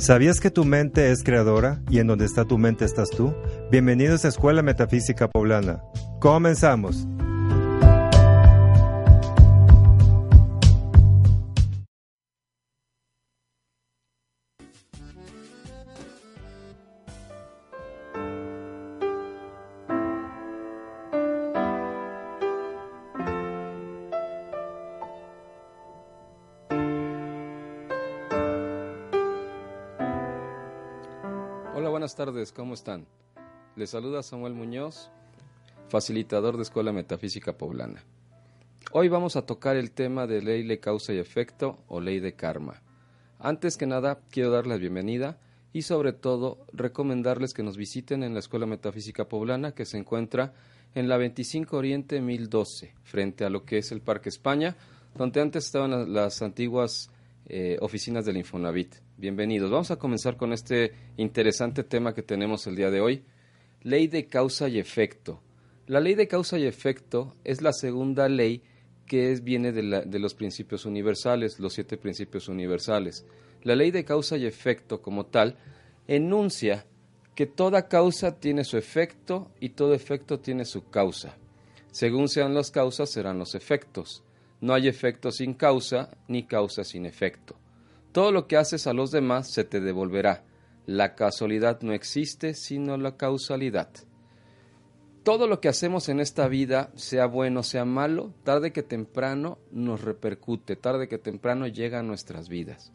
¿Sabías que tu mente es creadora y en donde está tu mente estás tú? Bienvenidos a Escuela Metafísica Poblana. Comenzamos. Tardes, ¿cómo están? Les saluda Samuel Muñoz, facilitador de Escuela Metafísica Poblana. Hoy vamos a tocar el tema de ley de causa y efecto o ley de karma. Antes que nada, quiero darles bienvenida y sobre todo recomendarles que nos visiten en la Escuela Metafísica Poblana que se encuentra en la 25 Oriente 1012, frente a lo que es el Parque España, donde antes estaban las antiguas eh, oficinas del Infonavit. Bienvenidos. Vamos a comenzar con este interesante tema que tenemos el día de hoy, ley de causa y efecto. La ley de causa y efecto es la segunda ley que es, viene de, de los principios universales, los siete principios universales. La ley de causa y efecto como tal enuncia que toda causa tiene su efecto y todo efecto tiene su causa. Según sean las causas, serán los efectos. No hay efecto sin causa, ni causa sin efecto. Todo lo que haces a los demás se te devolverá. La casualidad no existe, sino la causalidad. Todo lo que hacemos en esta vida, sea bueno, sea malo, tarde que temprano nos repercute, tarde que temprano llega a nuestras vidas.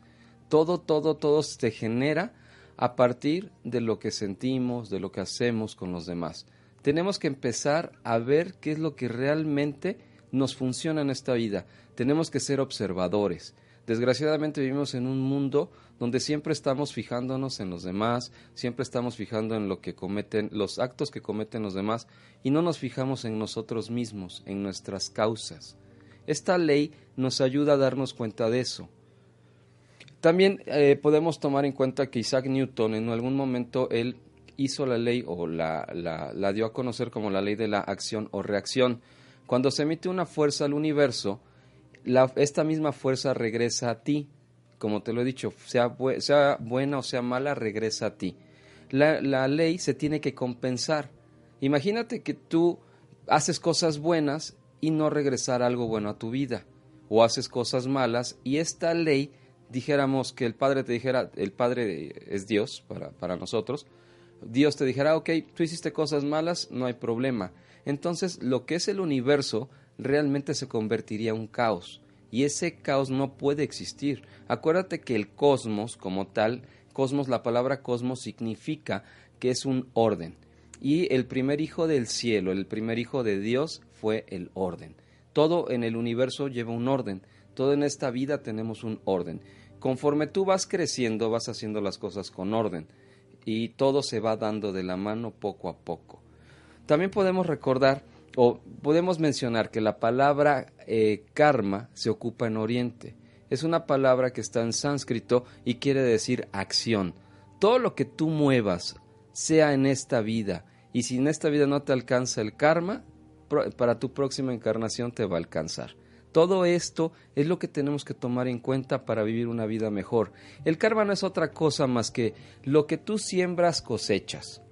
Todo, todo, todo se genera a partir de lo que sentimos, de lo que hacemos con los demás. Tenemos que empezar a ver qué es lo que realmente nos funciona en esta vida. Tenemos que ser observadores. Desgraciadamente vivimos en un mundo donde siempre estamos fijándonos en los demás, siempre estamos fijando en lo que cometen, los actos que cometen los demás y no nos fijamos en nosotros mismos, en nuestras causas. Esta ley nos ayuda a darnos cuenta de eso. También eh, podemos tomar en cuenta que Isaac Newton en algún momento él hizo la ley o la, la dio a conocer como la ley de la acción o reacción. Cuando se emite una fuerza al universo, esta misma fuerza regresa a ti. Como te lo he dicho, sea, buena o sea mala, regresa a ti. La, la ley se tiene que compensar. Imagínate que tú haces cosas buenas y no regresar algo bueno a tu vida. O haces cosas malas y esta ley, dijéramos que el Padre te dijera, el Padre es Dios para, para nosotros, Dios te dijera, ok, tú hiciste cosas malas, no hay problema entonces lo que es el universo realmente se convertiría en un caos. Y ese caos no puede existir. Acuérdate que el cosmos como tal, cosmos, la palabra cosmos significa que es un orden. Y el primer hijo del cielo, el primer hijo de Dios fue el orden. Todo en el universo lleva un orden. Todo en esta vida tenemos un orden. Conforme tú vas creciendo, vas haciendo las cosas con orden. Y todo se va dando de la mano poco a poco. También podemos recordar o podemos mencionar que la palabra eh, karma se ocupa en Oriente. Es una palabra que está en sánscrito y quiere decir acción. Todo lo que tú muevas, sea en esta vida, y si en esta vida no te alcanza el karma, para tu próxima encarnación te va a alcanzar. Todo esto es lo que tenemos que tomar en cuenta para vivir una vida mejor. El karma no es otra cosa más que lo que tú siembras cosechas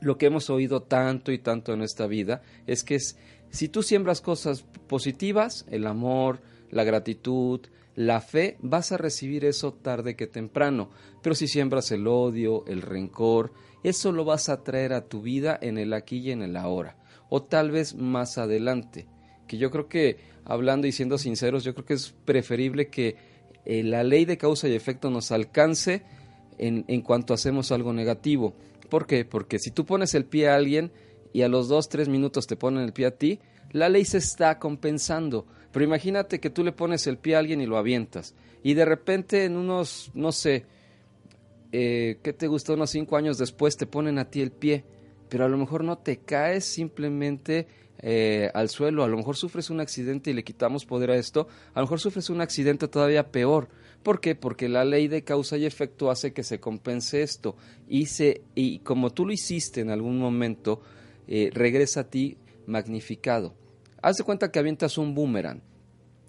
lo que hemos oído tanto y tanto en esta vida es que es, si tú siembras cosas positivas, el amor, la gratitud, la fe, vas a recibir eso tarde que temprano. Pero si siembras el odio, el rencor, eso lo vas a traer a tu vida en el aquí y en el ahora. O tal vez más adelante. Que yo creo que, hablando y siendo sinceros, yo creo que es preferible que eh, la ley de causa y efecto nos alcance en, en cuanto hacemos algo negativo. ¿Por qué? Porque si tú pones el pie a alguien y a los dos, tres minutos te ponen el pie a ti, la ley se está compensando. Pero imagínate que tú le pones el pie a alguien y lo avientas. Y de repente en unos, no sé, eh, ¿qué te gustó? Unos cinco años después te ponen a ti el pie. Pero a lo mejor no te caes simplemente eh, al suelo. A lo mejor sufres un accidente y le quitamos poder a esto. A lo mejor sufres un accidente todavía peor. ¿Por qué? Porque la ley de causa y efecto hace que se compense esto y, se, y como tú lo hiciste en algún momento, eh, regresa a ti magnificado. Haz de cuenta que avientas un boomerang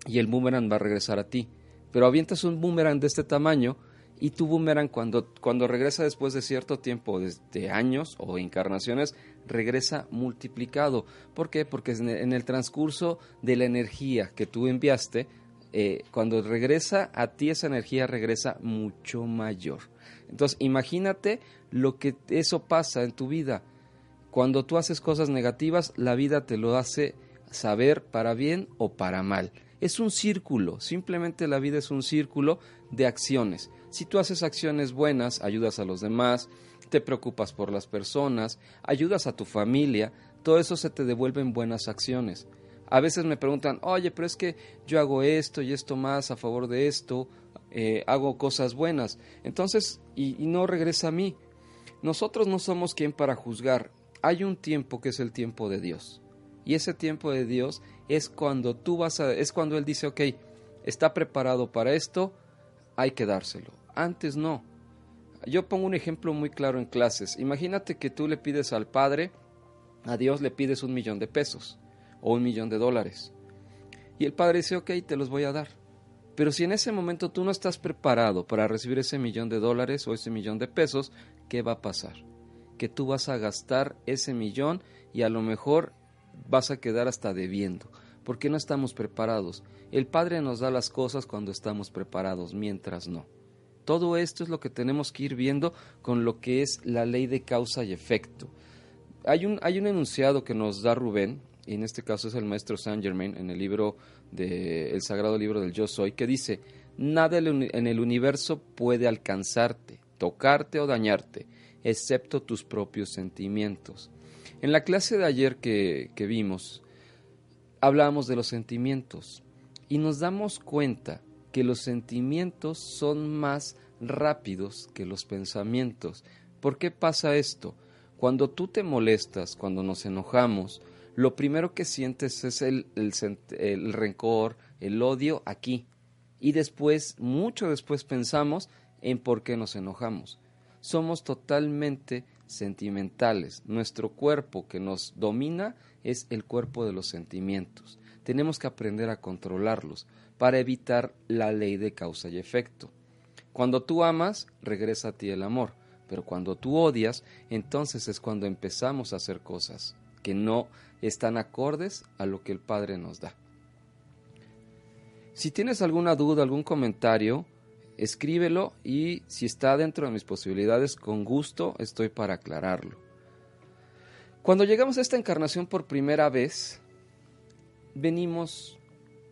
y el boomerang va a regresar a ti, pero avientas un boomerang de este tamaño Y tu boomerang cuando, cuando regresa después de cierto tiempo, de años o encarnaciones, regresa multiplicado. ¿Por qué? Porque en el transcurso de la energía que tú enviaste, eh, cuando regresa a ti esa energía regresa mucho mayor. Entonces imagínate lo que eso pasa en tu vida. Cuando tú haces cosas negativas, la vida te lo hace saber para bien o para mal. Es un círculo, simplemente la vida es un círculo de acciones. Si tú haces acciones buenas, ayudas a los demás, te preocupas por las personas, ayudas a tu familia, todo eso se te devuelve en buenas acciones. A veces me preguntan, oye, pero es que yo hago esto y esto más a favor de esto, eh, hago cosas buenas. Entonces, y, no regresa a mí. Nosotros no somos quien para juzgar. Hay un tiempo que es el tiempo de Dios. Y ese tiempo de Dios es cuando tú vas a, es cuando Él dice, ok, está preparado para esto, hay que dárselo. Antes no. Yo pongo un ejemplo muy claro en clases. Imagínate que tú le pides al Padre, a Dios le pides un millón de pesos o un millón de dólares. Y el padre dice, ok, te los voy a dar. Pero si en ese momento tú no estás preparado para recibir ese millón de dólares o ese millón de pesos, ¿qué va a pasar? Que tú vas a gastar ese millón y a lo mejor vas a quedar hasta debiendo, porque no estamos preparados. El Padre nos da las cosas cuando estamos preparados, mientras no. Todo esto es lo que tenemos que ir viendo con lo que es la ley de causa y efecto. Hay un, hay un enunciado que nos da Rubén y en este caso es el maestro Saint Germain en el libro de el sagrado libro del Yo Soy, que dice, nada en el universo puede alcanzarte, tocarte o dañarte, excepto tus propios sentimientos. En la clase de ayer que, que vimos, hablábamos de los sentimientos y nos damos cuenta que los sentimientos son más rápidos que los pensamientos. ¿Por qué pasa esto? Cuando tú te molestas, cuando nos enojamos, lo primero que sientes es el, rencor, el odio aquí. Y después, mucho después, pensamos en por qué nos enojamos. Somos totalmente sentimentales. Nuestro cuerpo que nos domina es el cuerpo de los sentimientos. Tenemos que aprender a controlarlos para evitar la ley de causa y efecto. Cuando tú amas, regresa a ti el amor, pero cuando tú odias, entonces es cuando empezamos a hacer cosas que no están acordes a lo que el Padre nos da. Si tienes alguna duda, algún comentario, escríbelo y si está dentro de mis posibilidades, con gusto estoy para aclararlo. Cuando llegamos a esta encarnación por primera vez, venimos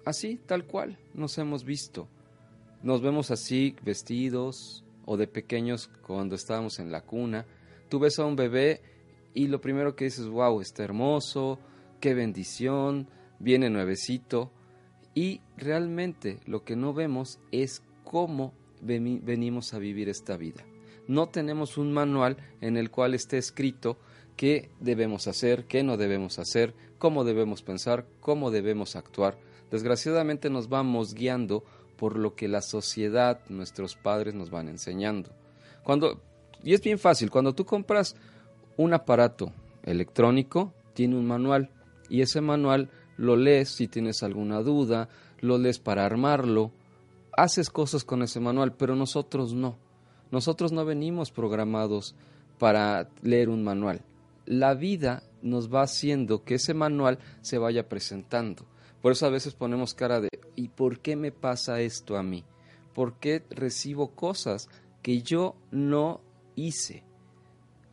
así, tal cual, nos hemos visto. Nos vemos así, vestidos, o de pequeños cuando estábamos en la cuna. Tú ves a un bebé y lo primero que dices, wow, está hermoso, qué bendición, viene nuevecito. Y realmente lo que no vemos es cómo venimos a vivir esta vida. No tenemos un manual en el cual esté escrito qué debemos hacer, qué no debemos hacer, cómo debemos pensar, cómo debemos actuar. Desgraciadamente nos vamos guiando por lo que la sociedad, nuestros padres nos van enseñando. Cuando y es bien fácil, cuando tú compras un aparato electrónico tiene un manual y ese manual lo lees si tienes alguna duda, lo lees para armarlo, haces cosas con ese manual, pero nosotros no. Nosotros no venimos programados para leer un manual. La vida nos va haciendo que ese manual se vaya presentando. Por eso a veces ponemos cara de ¿y por qué me pasa esto a mí? ¿Por qué recibo cosas que yo no hice?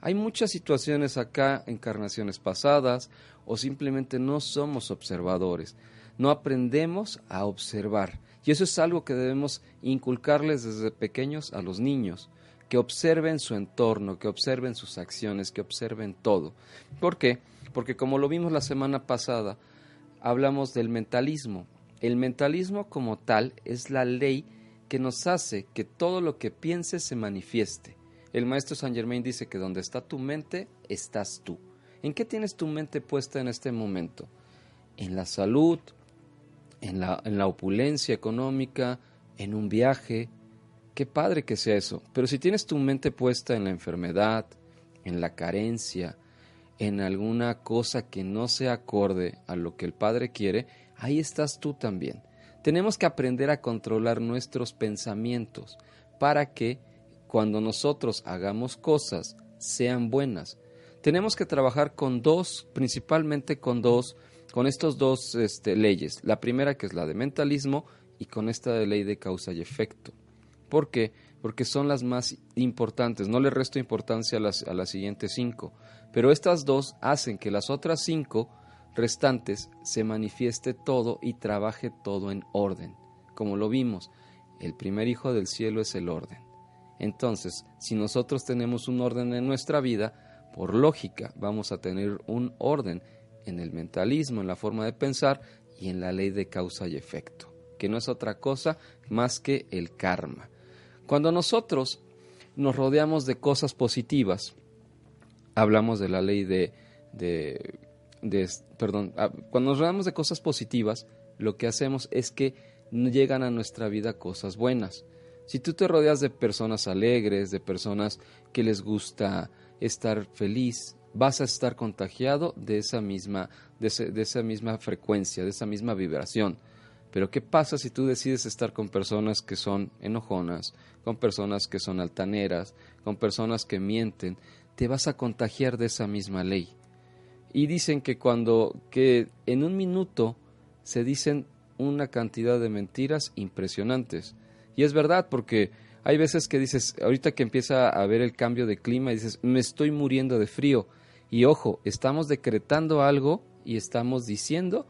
Hay muchas situaciones acá, encarnaciones pasadas, o simplemente no somos observadores. No aprendemos a observar. Y eso es algo que debemos inculcarles desde pequeños a los niños, que observen su entorno, que observen sus acciones, que observen todo. ¿Por qué? Porque como lo vimos la semana pasada, hablamos del mentalismo. El mentalismo como tal es la ley que nos hace que todo lo que piense se manifieste. El maestro Saint Germain dice que donde está tu mente, estás tú. ¿En qué tienes tu mente puesta en este momento? En la salud, en la opulencia económica, en un viaje. Qué padre que sea eso. Pero si tienes tu mente puesta en la enfermedad, en la carencia, en alguna cosa que no se acorde a lo que el Padre quiere, ahí estás tú también. Tenemos que aprender a controlar nuestros pensamientos para que cuando nosotros hagamos cosas sean buenas. Tenemos que trabajar con dos, principalmente con dos, con estos dos este, leyes. La primera que es la de mentalismo y con esta de ley de causa y efecto. ¿Por qué? Porque son las más importantes. No le resto importancia a las, a las siguientes cinco. Pero estas dos hacen que las otras cinco restantes se manifieste todo y trabaje todo en orden. Como lo vimos, el primer hijo del cielo es el orden. Entonces, si nosotros tenemos un orden en nuestra vida, por lógica vamos a tener un orden en el mentalismo, en la forma de pensar y en la ley de causa y efecto, que no es otra cosa más que el karma. Cuando nosotros nos rodeamos de cosas positivas, hablamos de la ley de, de, perdón, ah, cuando nos rodeamos de cosas positivas, lo que hacemos es que llegan a nuestra vida cosas buenas. Si tú te rodeas de personas alegres, de personas que les gusta estar feliz, vas a estar contagiado de esa misma, de, esa misma frecuencia, de esa misma vibración. Pero ¿qué pasa si tú decides estar con personas que son enojonas, con personas que son altaneras, con personas que mienten? Te vas a contagiar de esa misma ley. Y dicen que cuando, que en un minuto se dicen una cantidad de mentiras impresionantes. Y es verdad, porque hay veces que dices, ahorita que empieza a ver el cambio de clima, dices, me estoy muriendo de frío. Y ojo, estamos decretando algo y estamos diciendo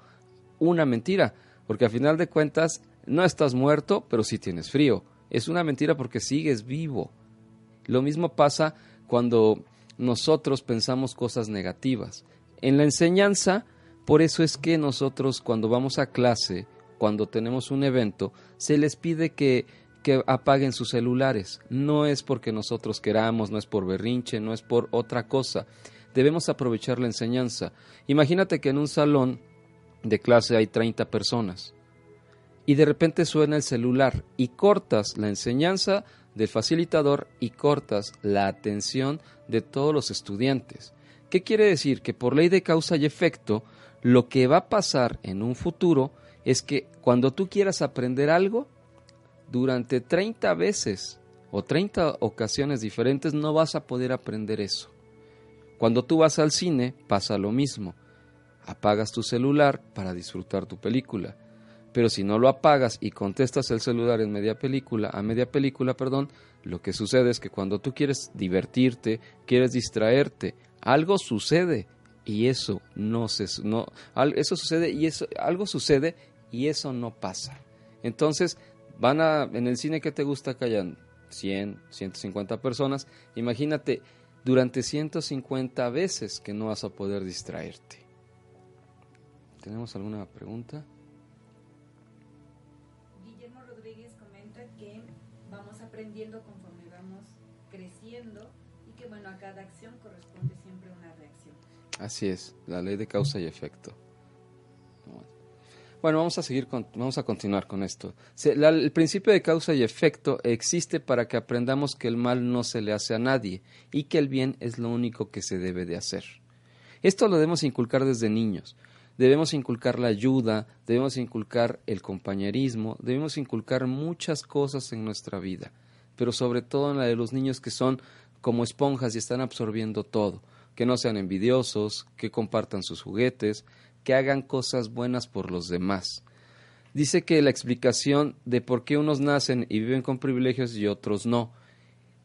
una mentira, porque a final de cuentas no estás muerto, pero sí tienes frío. Es una mentira porque sigues vivo. Lo mismo pasa cuando nosotros pensamos cosas negativas. En la enseñanza, por eso es que nosotros cuando vamos a clase, cuando tenemos un evento, se les pide que, que apaguen sus celulares. No es porque nosotros queramos, no es por berrinche, no es por otra cosa. Debemos aprovechar la enseñanza. Imagínate que en un salón de clase hay 30 personas y de repente suena el celular y cortas la enseñanza del facilitador y cortas la atención de todos los estudiantes. ¿Qué quiere decir? Que por ley de causa y efecto, lo que va a pasar en un futuro es que cuando tú quieras aprender algo, durante 30 veces o 30 ocasiones diferentes no vas a poder aprender eso. Cuando tú vas al cine pasa lo mismo. Apagas tu celular para disfrutar tu película. Pero si no lo apagas y contestas el celular en media película, a media película, perdón, lo que sucede es que cuando tú quieres divertirte, quieres distraerte, algo sucede y eso no se no eso sucede y eso algo sucede y eso no pasa. Entonces, van a, en el cine que te gusta que hayan 100, 150 personas, imagínate durante 150 veces que no vas a poder distraerte. ¿Tenemos alguna pregunta? Guillermo Rodríguez comenta que vamos aprendiendo conforme vamos creciendo y que bueno, a cada acción corresponde siempre una reacción. Así es, la ley de causa y efecto. Bueno, vamos a seguir, con, vamos a continuar con esto. el principio de causa y efecto existe para que aprendamos que el mal no se le hace a nadie y que el bien es lo único que se debe de hacer. Esto lo debemos inculcar desde niños. Debemos inculcar la ayuda, debemos inculcar el compañerismo, debemos inculcar muchas cosas en nuestra vida, pero sobre todo en la de los niños que son como esponjas y están absorbiendo todo, que no sean envidiosos, que compartan sus juguetes, que hagan cosas buenas por los demás. Dice que la explicación de por qué unos nacen y viven con privilegios y otros no.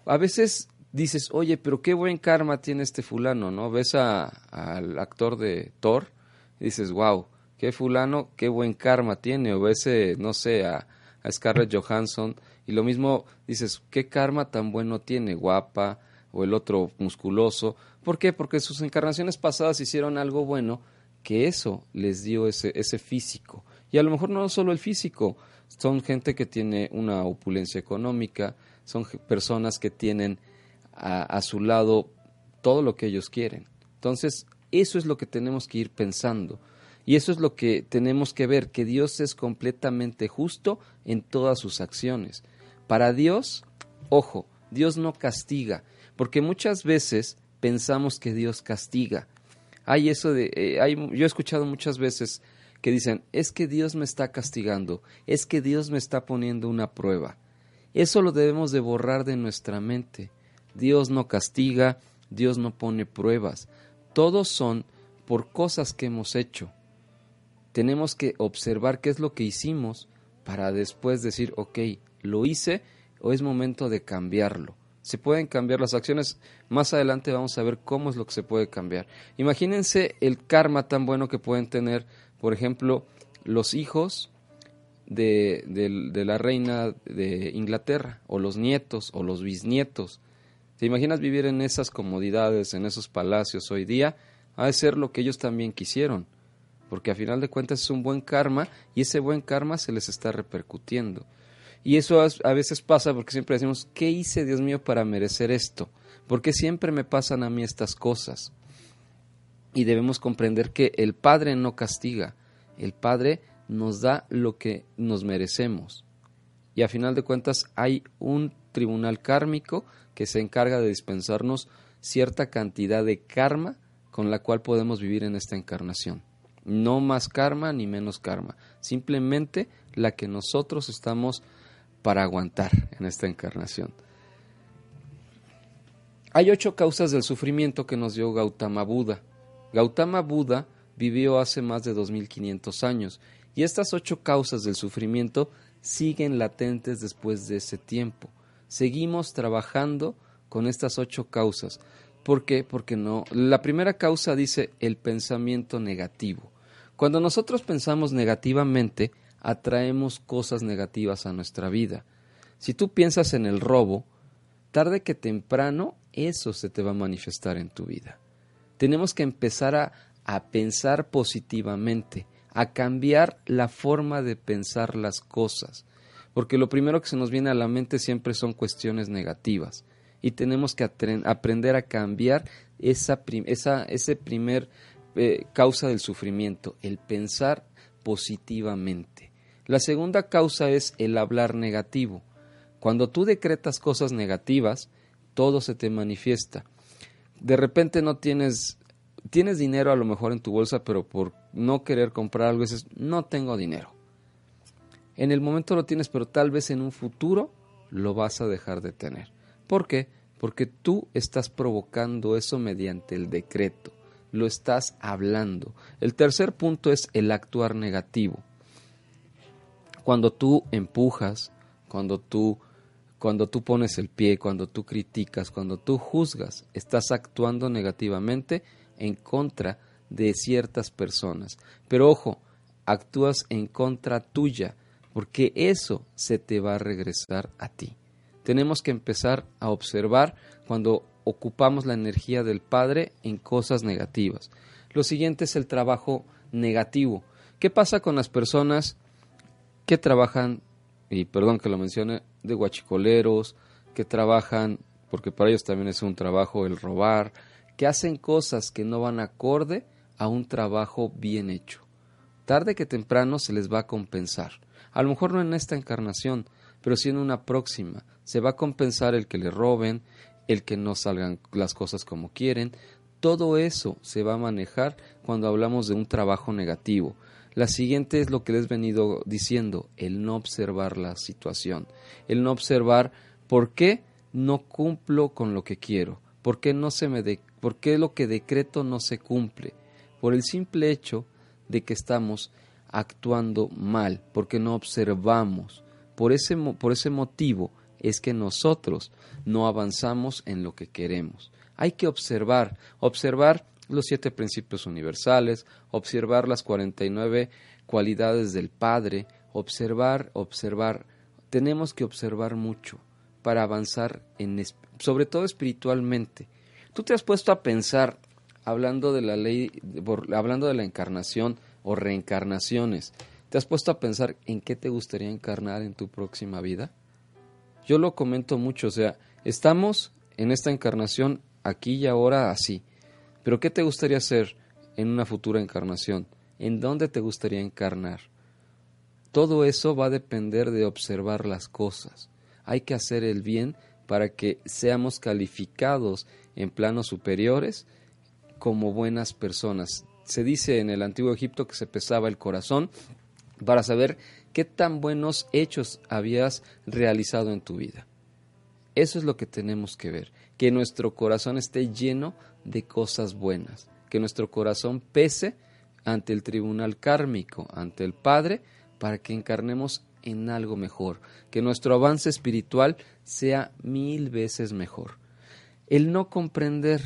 A veces dices, oye, pero qué buen karma tiene este fulano, ¿no? Ves al actor de Thor y dices, wow, qué fulano, qué buen karma tiene. O ves, eh, no sé, a, a Scarlett Johansson y lo mismo dices, qué karma tan bueno tiene, guapa, o el otro musculoso. ¿Por qué? Porque sus encarnaciones pasadas hicieron algo bueno que eso les dio ese, ese físico. Y a lo mejor no solo el físico, son gente que tiene una opulencia económica, son personas que tienen a, a, su lado todo lo que ellos quieren. Entonces, eso es lo que tenemos que ir pensando. Y eso es lo que tenemos que ver, que Dios es completamente justo en todas sus acciones. Para Dios, ojo, Dios no castiga, porque muchas veces pensamos que Dios castiga hay eso de, eh, hay, yo he escuchado muchas veces que dicen, es que Dios me está castigando, es que Dios me está poniendo una prueba. Eso lo debemos de borrar de nuestra mente. Dios no castiga, Dios no pone pruebas. Todos son por cosas que hemos hecho. Tenemos que observar qué es lo que hicimos para después decir, ok, lo hice o es momento de cambiarlo. Se pueden cambiar las acciones. Más adelante vamos a ver cómo es lo que se puede cambiar. Imagínense el karma tan bueno que pueden tener, por ejemplo, los hijos de, la reina de Inglaterra, o los nietos, o los bisnietos. ¿Te imaginas vivir en esas comodidades, en esos palacios hoy día? Ha de ser lo que ellos también quisieron, porque a final de cuentas es un buen karma y ese buen karma se les está repercutiendo. Y eso a veces pasa porque siempre decimos, ¿qué hice, Dios mío, para merecer esto? ¿Por qué siempre me pasan a mí estas cosas? Y debemos comprender que el Padre no castiga, el Padre nos da lo que nos merecemos. Y a final de cuentas hay un tribunal kármico que se encarga de dispensarnos cierta cantidad de karma con la cual podemos vivir en esta encarnación. No más karma ni menos karma, simplemente la que nosotros estamos para aguantar en esta encarnación. Hay ocho causas del sufrimiento que nos dio Gautama Buda. Gautama Buda vivió hace más de 2500 años y estas ocho causas del sufrimiento siguen latentes después de ese tiempo. Seguimos trabajando con estas ocho causas. ¿Por qué? Porque no. La primera causa dice el pensamiento negativo. Cuando nosotros pensamos negativamente, atraemos cosas negativas a nuestra vida. Si tú piensas en el robo, tarde que temprano eso se te va a manifestar en tu vida. Tenemos que empezar a, a pensar positivamente, a cambiar la forma de pensar las cosas, porque lo primero que se nos viene a la mente siempre son cuestiones negativas y tenemos que aprender a cambiar esa, esa ese primer eh, causa del sufrimiento, el pensar positivamente. La segunda causa es el hablar negativo. Cuando tú decretas cosas negativas, todo se te manifiesta. De repente no tienes tienes dinero a lo mejor en tu bolsa, pero por no querer comprar algo dices, no tengo dinero. En el momento lo tienes, pero tal vez en un futuro lo vas a dejar de tener. ¿Por qué? Porque tú estás provocando eso mediante el decreto, lo estás hablando. El tercer punto es el actuar negativo. Cuando tú empujas, cuando tú cuando tú pones el pie, cuando tú criticas, cuando tú juzgas, estás actuando negativamente en contra de ciertas personas. Pero ojo, actúas en contra tuya, porque eso se te va a regresar a ti. Tenemos que empezar a observar cuando ocupamos la energía del Padre en cosas negativas. Lo siguiente es el trabajo negativo. ¿Qué pasa con las personas que trabajan, y perdón que lo mencione, de guachicoleros, que trabajan, porque para ellos también es un trabajo el robar, que hacen cosas que no van acorde a un trabajo bien hecho. Tarde que temprano se les va a compensar. A lo mejor no en esta encarnación, pero sí en una próxima. Se va a compensar el que le roben, el que no salgan las cosas como quieren. Todo eso se va a manejar cuando hablamos de un trabajo negativo. La siguiente es lo que les he venido diciendo, el no observar la situación, el no observar por qué no cumplo con lo que quiero, por qué no se me de ¿Por qué lo que decreto no se cumple? Por el simple hecho de que estamos actuando mal, porque no observamos. Por ese, por ese motivo es que nosotros no avanzamos en lo que queremos. Hay que observar, observar los siete principios universales, observar las 49 cualidades del Padre, observar, observar. Tenemos que observar mucho para avanzar en, sobre todo espiritualmente ¿Tú te has puesto a pensar, hablando de la ley, hablando de la encarnación o reencarnaciones, ¿te has puesto a pensar en qué te gustaría encarnar en tu próxima vida? Yo lo comento mucho, o sea, estamos en esta encarnación aquí y ahora así, pero ¿qué te gustaría hacer en una futura encarnación? ¿En dónde te gustaría encarnar? Todo eso va a depender de observar las cosas. Hay que hacer el bien para que seamos calificados en planos superiores como buenas personas. Se dice en el antiguo Egipto que se pesaba el corazón para saber qué tan buenos hechos habías realizado en tu vida. Eso es lo que tenemos que ver, que nuestro corazón esté lleno de cosas buenas, que nuestro corazón pese ante el tribunal kármico, ante el Padre, para que encarnemos en algo mejor, que nuestro avance espiritual sea mil veces mejor. El no comprender,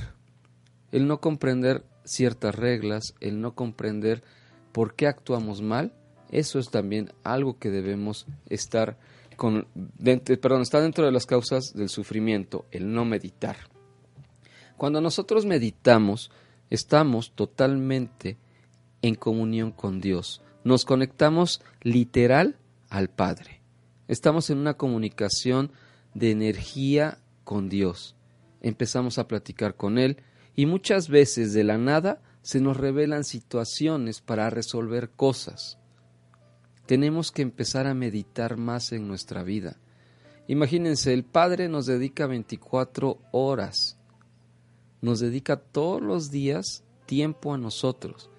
el no comprender ciertas reglas, el no comprender por qué actuamos mal, eso es también algo que debemos estar con, perdón, está dentro de las causas del sufrimiento, el no meditar. Cuando nosotros meditamos, estamos totalmente en comunión con Dios. Nos conectamos literal al Padre. Estamos en una comunicación de energía con Dios. Empezamos a platicar con Él y muchas veces de la nada se nos revelan situaciones para resolver cosas. Tenemos que empezar a meditar más en nuestra vida. Imagínense, el Padre nos dedica 24 horas, nos dedica todos los días tiempo a nosotros.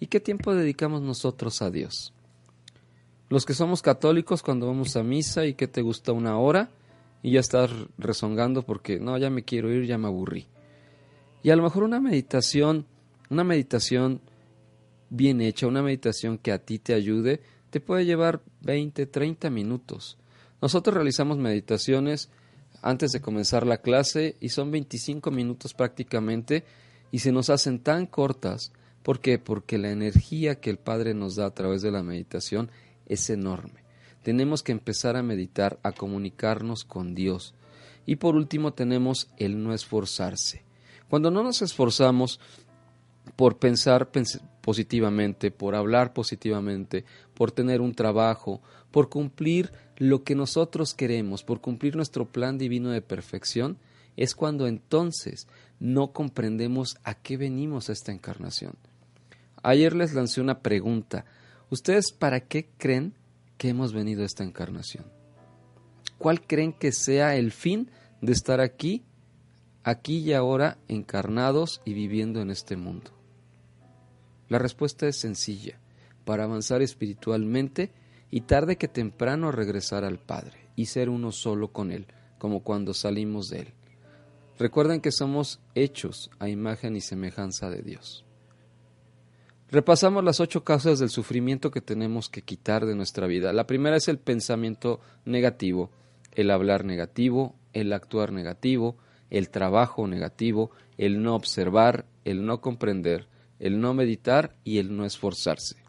¿Y qué tiempo dedicamos nosotros a Dios? Los que somos católicos cuando vamos a misa y que te gusta una hora y ya estás rezongando porque no, ya me quiero ir, ya me aburrí. Y a lo mejor una meditación, una meditación bien hecha, una meditación que a ti te ayude, te puede llevar 20, 30 minutos. Nosotros realizamos meditaciones antes de comenzar la clase y son 25 minutos prácticamente y se nos hacen tan cortas. ¿Por qué? Porque la energía que el Padre nos da a través de la meditación es enorme. Tenemos que empezar a meditar, a comunicarnos con Dios. Y por último tenemos el no esforzarse. Cuando no nos esforzamos por pensar positivamente, por hablar positivamente, por tener un trabajo, por cumplir lo que nosotros queremos, por cumplir nuestro plan divino de perfección, es cuando entonces no comprendemos a qué venimos a esta encarnación. Ayer les lancé una pregunta. ¿Ustedes para qué creen que hemos venido a esta encarnación? ¿Cuál creen que sea el fin de estar aquí, aquí y ahora, encarnados y viviendo en este mundo? La respuesta es sencilla, para avanzar espiritualmente y tarde que temprano regresar al Padre y ser uno solo con Él, como cuando salimos de Él. Recuerden que somos hechos a imagen y semejanza de Dios. Repasamos las ocho causas del sufrimiento que tenemos que quitar de nuestra vida. La primera es el pensamiento negativo, el hablar negativo, el actuar negativo, el trabajo negativo, el no observar, el no comprender, el no meditar y el no esforzarse.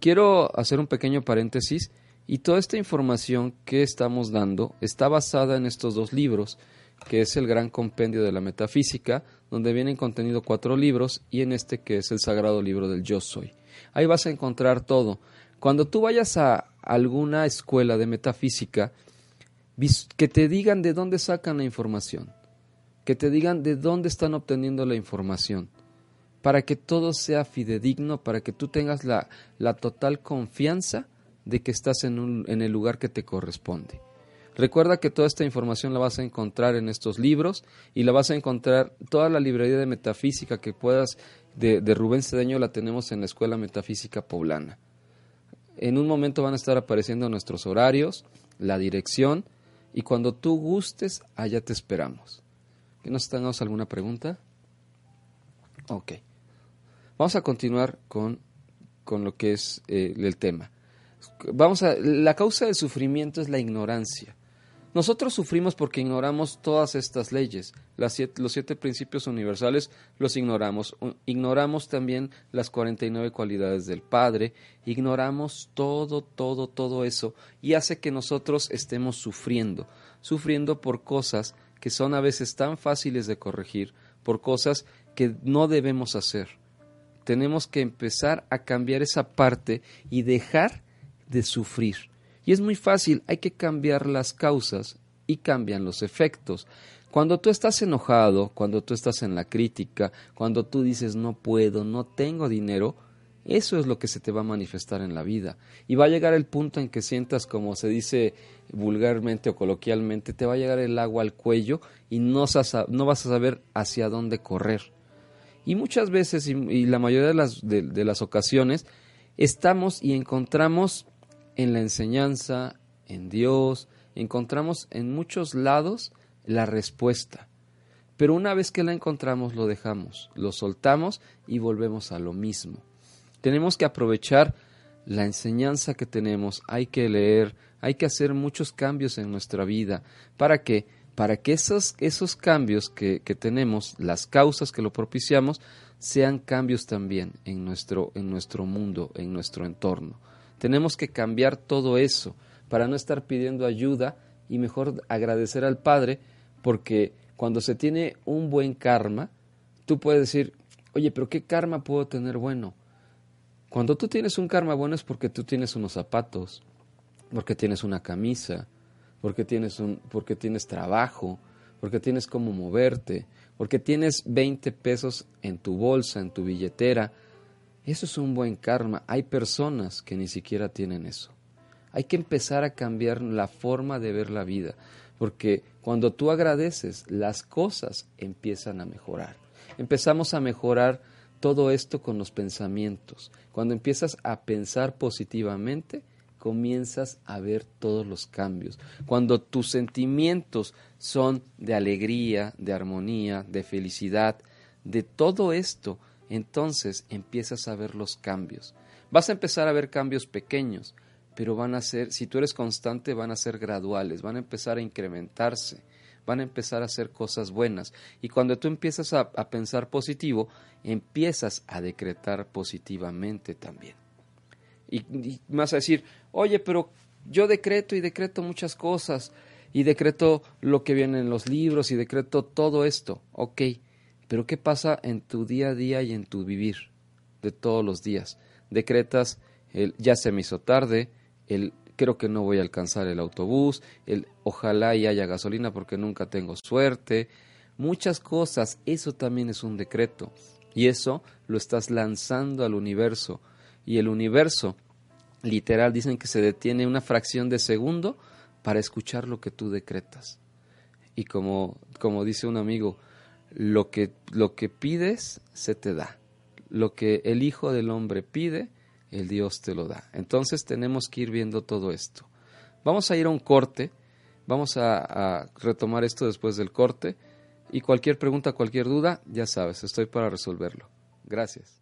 Quiero hacer un pequeño paréntesis y toda esta información que estamos dando está basada en estos dos libros, que es el Gran Compendio de la Metafísica, donde vienen contenido cuatro libros, y en este que es el Sagrado Libro del Yo Soy. Ahí vas a encontrar todo. Cuando tú vayas a alguna escuela de metafísica, que te digan de dónde sacan la información, que te digan de dónde están obteniendo la información, para que todo sea fidedigno, para que tú tengas la, la total confianza de que estás en, en el lugar que te corresponde. Recuerda que toda esta información la vas a encontrar en estos libros y la vas a encontrar, toda la librería de metafísica que puedas de, de Rubén Cedeño la tenemos en la Escuela Metafísica Poblana. En un momento van a estar apareciendo nuestros horarios, la dirección y cuando tú gustes, allá te esperamos. ¿Que nos tengamos alguna pregunta? Ok. Vamos a continuar con, con lo que es eh, el tema. Vamos a, la causa del sufrimiento es la ignorancia. Nosotros sufrimos porque ignoramos todas estas leyes, las los siete principios universales los ignoramos. Ignoramos también las 49 cualidades del Padre, ignoramos todo, todo, todo eso y hace que nosotros estemos sufriendo, sufriendo por cosas que son a veces tan fáciles de corregir, por cosas que no debemos hacer. Tenemos que empezar a cambiar esa parte y dejar de sufrir y es muy fácil, hay que cambiar las causas y cambian los efectos. Cuando tú estás enojado, cuando tú estás en la crítica, cuando tú dices no puedo, no tengo dinero, eso es lo que se te va a manifestar en la vida. Y va a llegar el punto en que sientas, como se dice vulgarmente o coloquialmente, te va a llegar el agua al cuello y no, no vas a saber hacia dónde correr. Y muchas veces, y, la mayoría de las, de las ocasiones, estamos y encontramos en la enseñanza, en Dios, encontramos en muchos lados la respuesta. Pero una vez que la encontramos, lo dejamos, lo soltamos y volvemos a lo mismo. Tenemos que aprovechar la enseñanza que tenemos, hay que leer, hay que hacer muchos cambios en nuestra vida. ¿Para qué? Para que esos, esos cambios que, que tenemos, las causas que lo propiciamos, sean cambios también en nuestro, en nuestro mundo, en nuestro entorno. Tenemos que cambiar todo eso para no estar pidiendo ayuda y mejor agradecer al Padre porque cuando se tiene un buen karma, tú puedes decir, oye, pero ¿qué karma puedo tener bueno? Cuando tú tienes un karma bueno es porque tú tienes unos zapatos, porque tienes una camisa, porque tienes, un, porque tienes trabajo, porque tienes cómo moverte, porque tienes 20 pesos en tu bolsa, en tu billetera. Eso es un buen karma. Hay personas que ni siquiera tienen eso. Hay que empezar a cambiar la forma de ver la vida, porque cuando tú agradeces, las cosas empiezan a mejorar. Empezamos a mejorar todo esto con los pensamientos. Cuando empiezas a pensar positivamente, comienzas a ver todos los cambios. Cuando tus sentimientos son de alegría, de armonía, de felicidad, de todo esto, entonces empiezas a ver los cambios. Vas a empezar a ver cambios pequeños, pero van a ser, si tú eres constante, van a ser graduales, van a empezar a incrementarse van a empezar a hacer cosas buenas. Y cuando tú empiezas a, pensar positivo, empiezas a decretar positivamente también. Y, y vas a decir, oye, pero yo decreto y decreto muchas cosas, y decreto lo que viene en los libros, y decreto todo esto. Ok, pero ¿qué pasa en tu día a día y en tu vivir de todos los días? Decretas el ya se me hizo tarde, el creo que no voy a alcanzar el autobús, el ojalá y haya gasolina porque nunca tengo suerte, muchas cosas, eso también es un decreto y eso lo estás lanzando al universo y el universo literal dicen que se detiene una fracción de segundo para escuchar lo que tú decretas. Y como, como dice un amigo, lo que, lo que pides se te da. Lo que el Hijo del Hombre pide, el Dios te lo da. Entonces tenemos que ir viendo todo esto. Vamos a ir a un corte, vamos a, retomar esto después del corte y cualquier pregunta, cualquier duda, ya sabes, estoy para resolverlo. Gracias.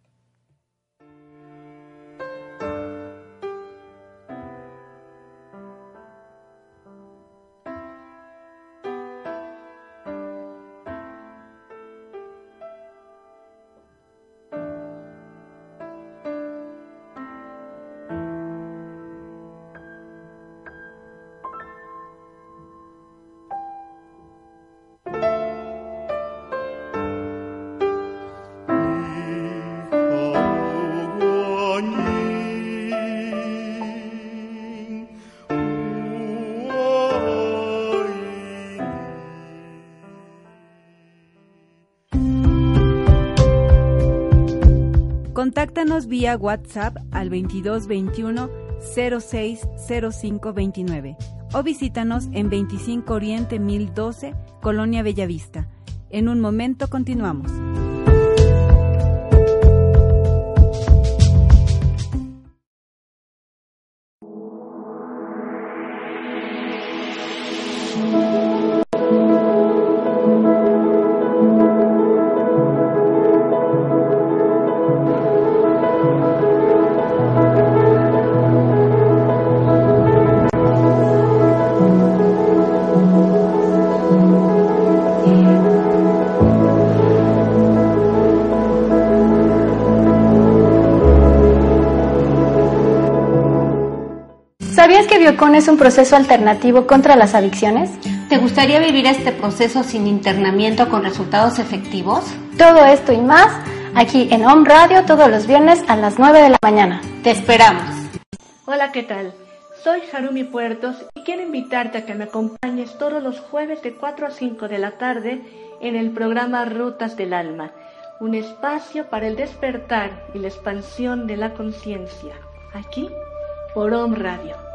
Contáctanos vía WhatsApp al 2221 060529 o visítanos en 25 Oriente 1012, Colonia Bellavista. En un momento continuamos. Biocon es un proceso alternativo contra las adicciones? ¿Te gustaría vivir este proceso sin internamiento con resultados efectivos? Todo esto y más aquí en Home Radio todos los viernes a las 9 de la mañana. Te esperamos. Hola, ¿qué tal? Soy Harumi Puertos y quiero invitarte a que me acompañes todos los jueves de 4 a 5 de la tarde en el programa Rutas del Alma, un espacio para el despertar y la expansión de la conciencia, aquí por Home Radio.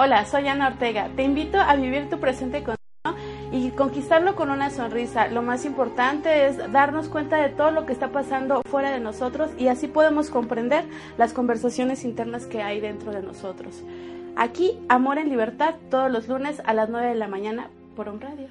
Hola, soy Ana Ortega. Te invito a vivir tu presente con y conquistarlo con una sonrisa. Lo más importante es darnos cuenta de todo lo que está pasando fuera de nosotros y así podemos comprender las conversaciones internas que hay dentro de nosotros. Aquí, Amor en Libertad, todos los lunes a las 9 de la mañana por un radio.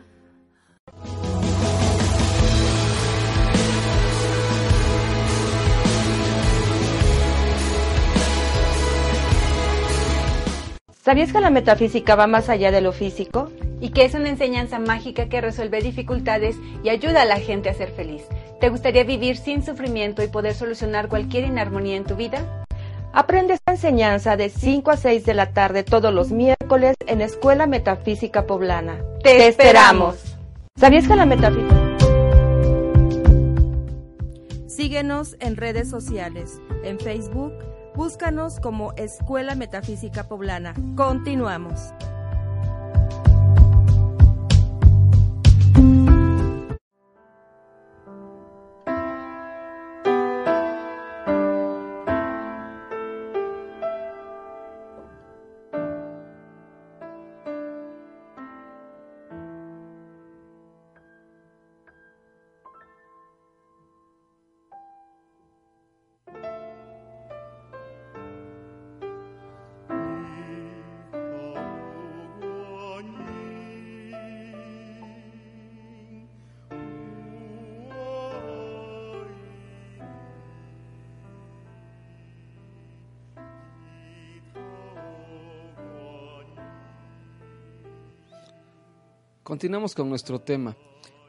¿Sabías que la metafísica va más allá de lo físico? Y que es una enseñanza mágica que resuelve dificultades y ayuda a la gente a ser feliz. ¿Te gustaría vivir sin sufrimiento y poder solucionar cualquier inarmonía en tu vida? Aprende esta enseñanza de 5 a 6 de la tarde todos los miércoles en Escuela Metafísica Poblana. ¡Te esperamos! ¿Sabías que la metafísica... Síguenos en redes sociales, en Facebook, Búscanos como Escuela Metafísica Poblana. Continuamos. Continuamos con nuestro tema.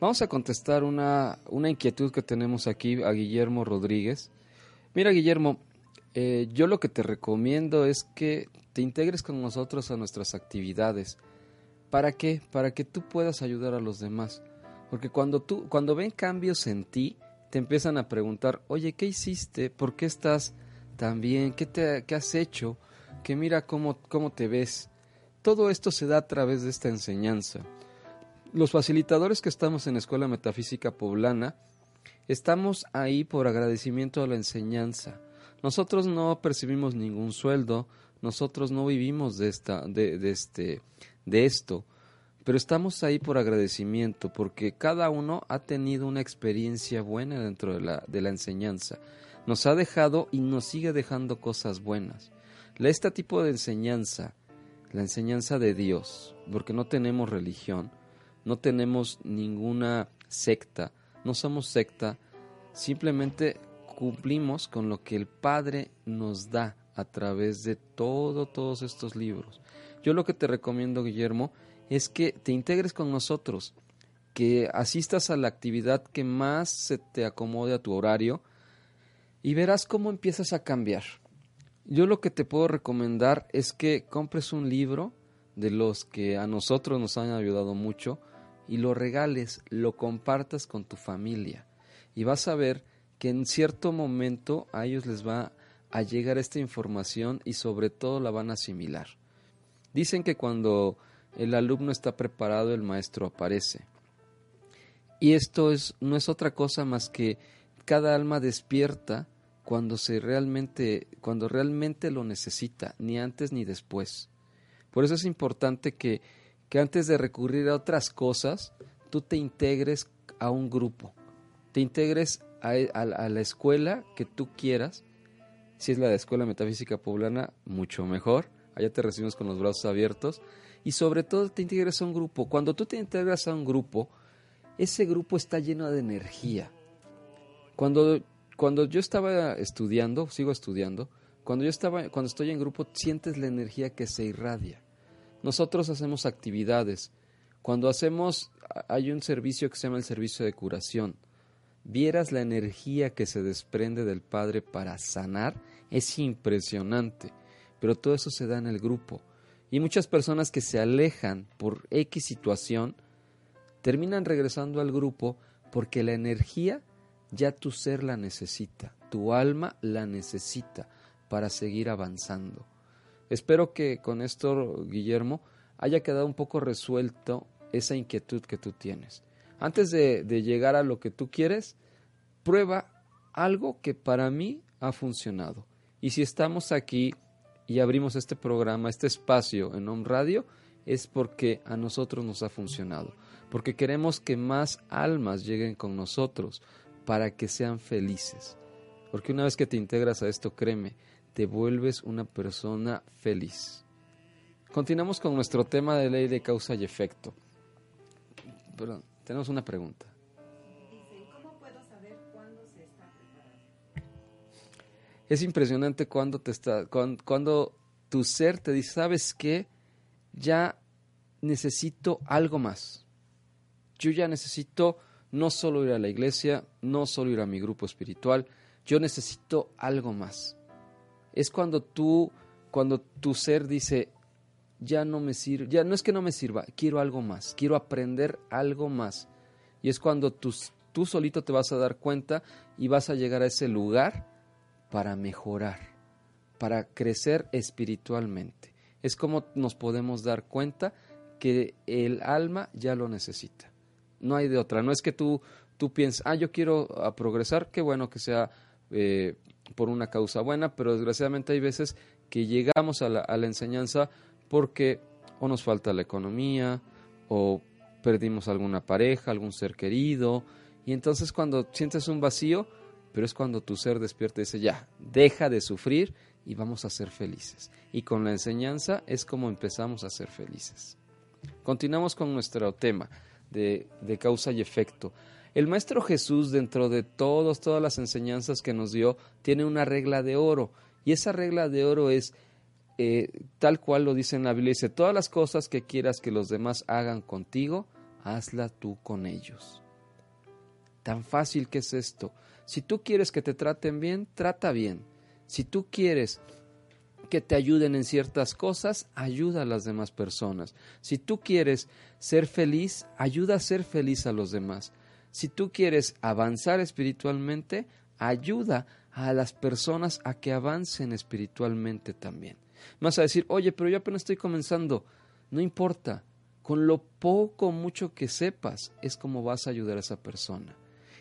Vamos a contestar una, una inquietud que tenemos aquí a Guillermo Rodríguez. Mira, Guillermo, eh, yo lo que te recomiendo es que te integres con nosotros a nuestras actividades. ¿Para qué? Para que tú puedas ayudar a los demás. Porque cuando tú, cuando ven cambios en ti, te empiezan a preguntar, oye, ¿qué hiciste? ¿Por qué estás tan bien? ¿Qué, te, qué has hecho? Que mira cómo, cómo te ves. Todo esto se da a través de esta enseñanza. Los facilitadores que estamos en Escuela Metafísica Poblana, estamos ahí por agradecimiento a la enseñanza. Nosotros no percibimos ningún sueldo, nosotros no vivimos de, esta, de, este, de esto, pero estamos ahí por agradecimiento, porque cada uno ha tenido una experiencia buena dentro de la, de la enseñanza. Nos ha dejado y nos sigue dejando cosas buenas. Este tipo de enseñanza, la enseñanza de Dios, porque no tenemos religión, no tenemos ninguna secta, no somos secta, simplemente cumplimos con lo que el Padre nos da a través de todo, todos estos libros. Yo lo que te recomiendo, Guillermo, es que te integres con nosotros, que asistas a la actividad que más se te acomode a tu horario y verás cómo empiezas a cambiar. Yo lo que te puedo recomendar es que compres un libro de los que a nosotros nos han ayudado mucho, y lo regales, lo compartas con tu familia y vas a ver que en cierto momento a ellos les va a llegar esta información y sobre todo la van a asimilar. Dicen que cuando el alumno está preparado el maestro aparece. Y esto es, no es otra cosa más que cada alma despierta cuando se realmente cuando realmente lo necesita, ni antes ni después. Por eso es importante que que antes de recurrir a otras cosas, tú te integres a un grupo, te integres a, la escuela que tú quieras. Si es la de Escuela Metafísica Poblana, mucho mejor. Allá te recibimos con los brazos abiertos. Y sobre todo te integres a un grupo. Cuando tú te integras a un grupo, ese grupo está lleno de energía. Cuando, cuando yo estaba estudiando, sigo estudiando, cuando yo estaba, cuando estoy en grupo, sientes la energía que se irradia. Nosotros hacemos actividades. Cuando hacemos, hay un servicio que se llama el servicio de curación. Vieras la energía que se desprende del Padre para sanar, es impresionante. Pero todo eso se da en el grupo. Y muchas personas que se alejan por X situación, terminan regresando al grupo porque la energía ya tu ser la necesita, tu alma la necesita para seguir avanzando. Espero que con esto, Guillermo, haya quedado un poco resuelto esa inquietud que tú tienes. Antes de, llegar a lo que tú quieres, prueba algo que para mí ha funcionado. Y si estamos aquí y abrimos este programa, este espacio en Home Radio, es porque a nosotros nos ha funcionado. porque queremos que más almas lleguen con nosotros para que sean felices. Porque una vez que te integras a esto, créeme, te vuelves una persona feliz. Continuamos con nuestro tema de ley de causa y efecto. Perdón, tenemos una pregunta. Es impresionante cuando te está, cuando, cuando tu ser te dice, ¿sabes qué? Ya necesito algo más. Yo ya necesito no solo ir a la iglesia, no solo ir a mi grupo espiritual, yo necesito algo más. Es cuando tú, cuando tu ser dice, ya no me sirve, ya no es que no me sirva, quiero algo más, quiero aprender algo más. Y es cuando tú, tú solito te vas a dar cuenta y vas a llegar a ese lugar para mejorar, para crecer espiritualmente. Es como nos podemos dar cuenta que el alma ya lo necesita. No hay de otra. No es que tú, tú pienses, ah, yo quiero progresar, qué bueno que sea eh, por una causa buena, pero desgraciadamente hay veces que llegamos a la, a la enseñanza porque o nos falta la economía, o perdimos alguna pareja, algún ser querido, y entonces cuando sientes un vacío, pero es cuando tu ser despierta y dice, ya, deja de sufrir y vamos a ser felices. Y con la enseñanza es como empezamos a ser felices. Continuamos con nuestro tema de, de causa y efecto. El Maestro Jesús, dentro de todos, todas las enseñanzas que nos dio, tiene una regla de oro. Y esa regla de oro es, eh, tal cual lo dice en la Biblia, dice, todas las cosas que quieras que los demás hagan contigo, hazla tú con ellos. Tan fácil que es esto. Si tú quieres que te traten bien, trata bien. Si tú quieres que te ayuden en ciertas cosas, ayuda a las demás personas. Si tú quieres ser feliz, ayuda a ser feliz a los demás. Si tú quieres avanzar espiritualmente, ayuda a las personas a que avancen espiritualmente también. Más a decir, oye, pero yo apenas estoy comenzando. No importa, con lo poco mucho que sepas es como vas a ayudar a esa persona.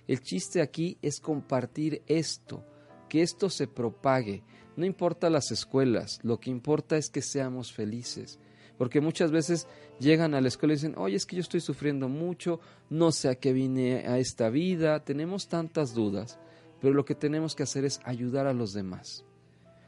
El chiste aquí es compartir esto, que esto se propague. No importa las escuelas, lo que importa es que seamos felices. Porque muchas veces llegan a la escuela y dicen, oye, es que yo estoy sufriendo mucho, no sé a qué vine a esta vida, tenemos tantas dudas, pero lo que tenemos que hacer es ayudar a los demás.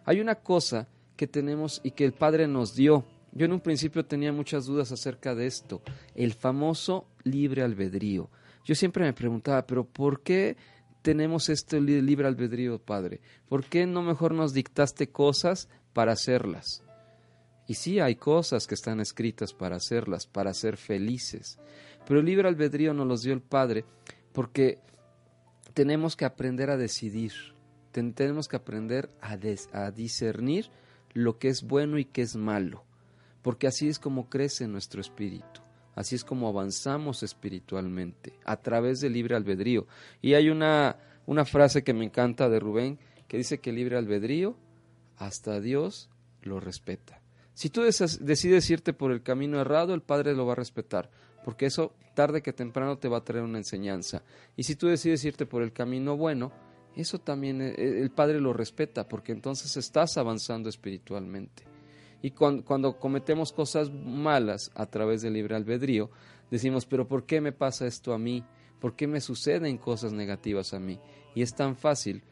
Hay una cosa que tenemos y que el Padre nos dio. Yo en un principio tenía muchas dudas acerca de esto, el famoso libre albedrío. Yo siempre me preguntaba, pero ¿por qué tenemos este libre albedrío, Padre? ¿Por qué no mejor nos dictaste cosas para hacerlas? Y sí, hay cosas que están escritas para hacerlas, para ser felices. Pero el libre albedrío nos los dio el Padre porque tenemos que aprender a decidir, tenemos que aprender a, discernir lo que es bueno y qué es malo, porque así es como crece nuestro espíritu. Así es como avanzamos espiritualmente, a través del libre albedrío. Y hay una, una frase que me encanta de Rubén, que dice que el libre albedrío, hasta Dios lo respeta. Si tú decides irte por el camino errado, el Padre lo va a respetar, porque eso tarde que temprano te va a traer una enseñanza. Y si tú decides irte por el camino bueno, eso también eh, el Padre lo respeta, porque entonces estás avanzando espiritualmente. Y cuando, cometemos cosas malas a través del libre albedrío, decimos, pero ¿por qué me pasa esto a mí? ¿Por qué me suceden cosas negativas a mí? Y es tan fácil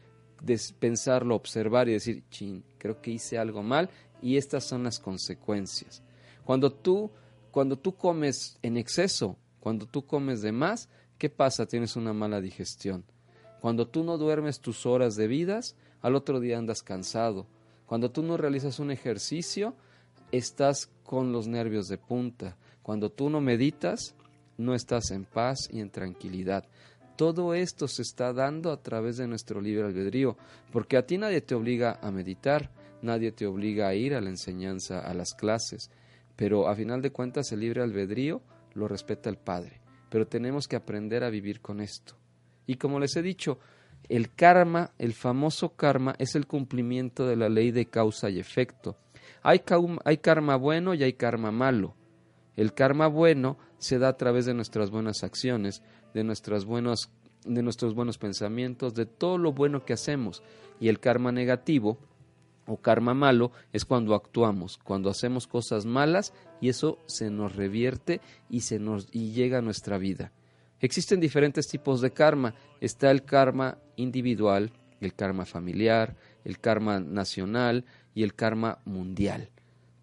pensarlo, observar y decir, chin, creo que hice algo mal y estas son las consecuencias. Cuando tú, cuando tú comes en exceso, cuando tú comes de más, ¿qué pasa? Tienes una mala digestión. Cuando tú no duermes tus horas de vidas, al otro día andas cansado, cuando tú no realizas un ejercicio, estás con los nervios de punta. Cuando tú no meditas, no estás en paz y en tranquilidad. Todo esto se está dando a través de nuestro libre albedrío, porque a ti nadie te obliga a meditar, nadie te obliga a ir a la enseñanza, a las clases, pero a final de cuentas el libre albedrío lo respeta el Padre. Pero tenemos que aprender a vivir con esto. Y como les he dicho, el karma, el famoso karma, es el cumplimiento de la ley de causa y efecto. Hay, karma bueno y hay karma malo. El karma bueno se da a través de nuestras buenas acciones, de, nuestras buenos, de nuestros buenos pensamientos, de todo lo bueno que hacemos. Y el karma negativo o karma malo es cuando actuamos, cuando hacemos cosas malas y eso se nos revierte y se nos y llega a nuestra vida. Existen diferentes tipos de karma. Está el karma individual, el karma familiar, el karma nacional y el karma mundial.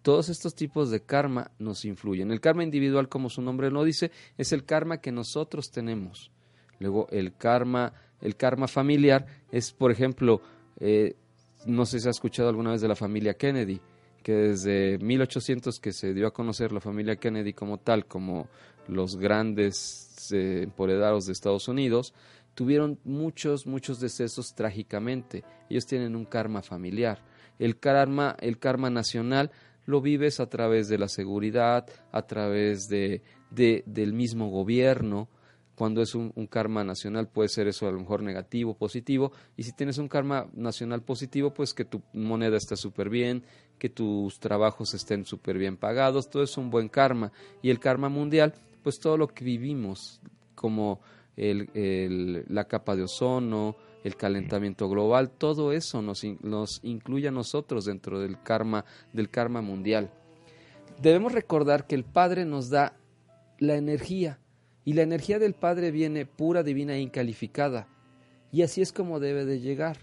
Todos estos tipos de karma nos influyen. El karma individual, como su nombre lo dice, es el karma que nosotros tenemos. Luego el karma, el karma familiar es, por ejemplo, eh, no sé si ha escuchado alguna vez de la familia Kennedy, que desde 1800 que se dio a conocer la familia Kennedy como tal, como los grandes eh, de Estados Unidos, tuvieron muchos, muchos decesos trágicamente. Ellos tienen un karma familiar. El karma, el karma nacional lo vives a través de la seguridad, a través de del mismo gobierno, cuando es un, karma nacional puede ser eso a lo mejor negativo, positivo, y si tienes un karma nacional positivo, pues que tu moneda está súper bien, que tus trabajos estén súper bien pagados, todo es un buen karma. Y el karma mundial, pues todo lo que vivimos, como el, la capa de ozono, el calentamiento global, todo eso nos, nos incluye a nosotros dentro del karma, del karma mundial. Debemos recordar que el Padre nos da la energía, y la energía del Padre viene pura, divina e incalificada. Y así es como debe de llegar.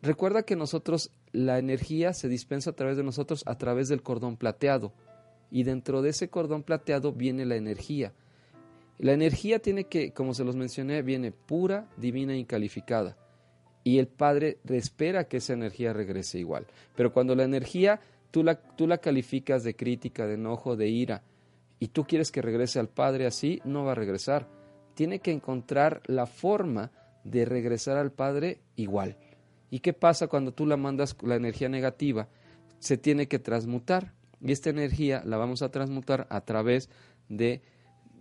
Recuerda que nosotros, la energía se dispensa a través de nosotros a través del cordón plateado. Y dentro de ese cordón plateado viene la energía. La energía tiene que, como se los mencioné, viene pura, divina e incalificada. Y el Padre espera que esa energía regrese igual. Pero cuando la energía tú la, tú la calificas de crítica, de enojo, de ira, y tú quieres que regrese al Padre así, no va a regresar. Tiene que encontrar la forma de regresar al Padre igual. ¿Y qué pasa cuando tú la mandas la energía negativa? Se tiene que transmutar. Y esta energía la vamos a transmutar a través de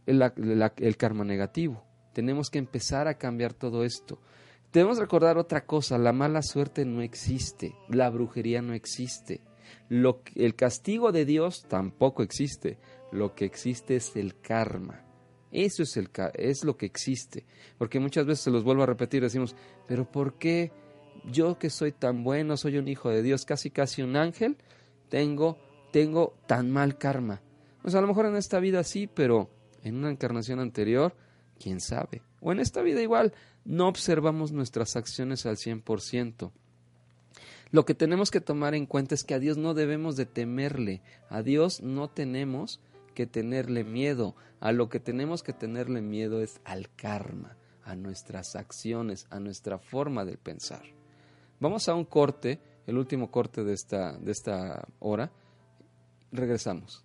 el karma negativo. Tenemos que empezar a cambiar todo esto. Debemos recordar otra cosa, la mala suerte no existe, la brujería no existe, lo, el castigo de Dios tampoco existe lo que existe es el karma. Eso es, el, es lo que existe. Porque muchas veces se los vuelvo a repetir, decimos, pero ¿por qué yo que soy tan bueno, soy un hijo de Dios, casi casi un ángel, tengo, tengo tan mal karma? Pues a lo mejor en esta vida sí, pero en una encarnación anterior, quién sabe. O en esta vida igual, no observamos nuestras acciones al 100%. Lo que tenemos que tomar en cuenta es que a Dios no debemos de temerle, a Dios no tenemos que tenerle miedo. A lo que tenemos que tenerle miedo es al karma, a nuestras acciones, a nuestra forma de pensar. Vamos a un corte, el último corte de esta, de esta hora. Regresamos.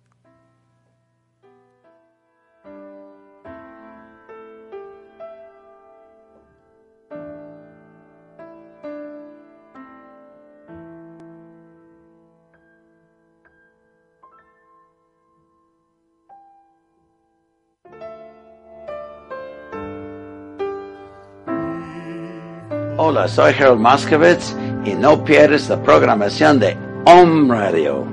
Hola, soy Harold Moskowitz y no pierdes la programación de Om Radio.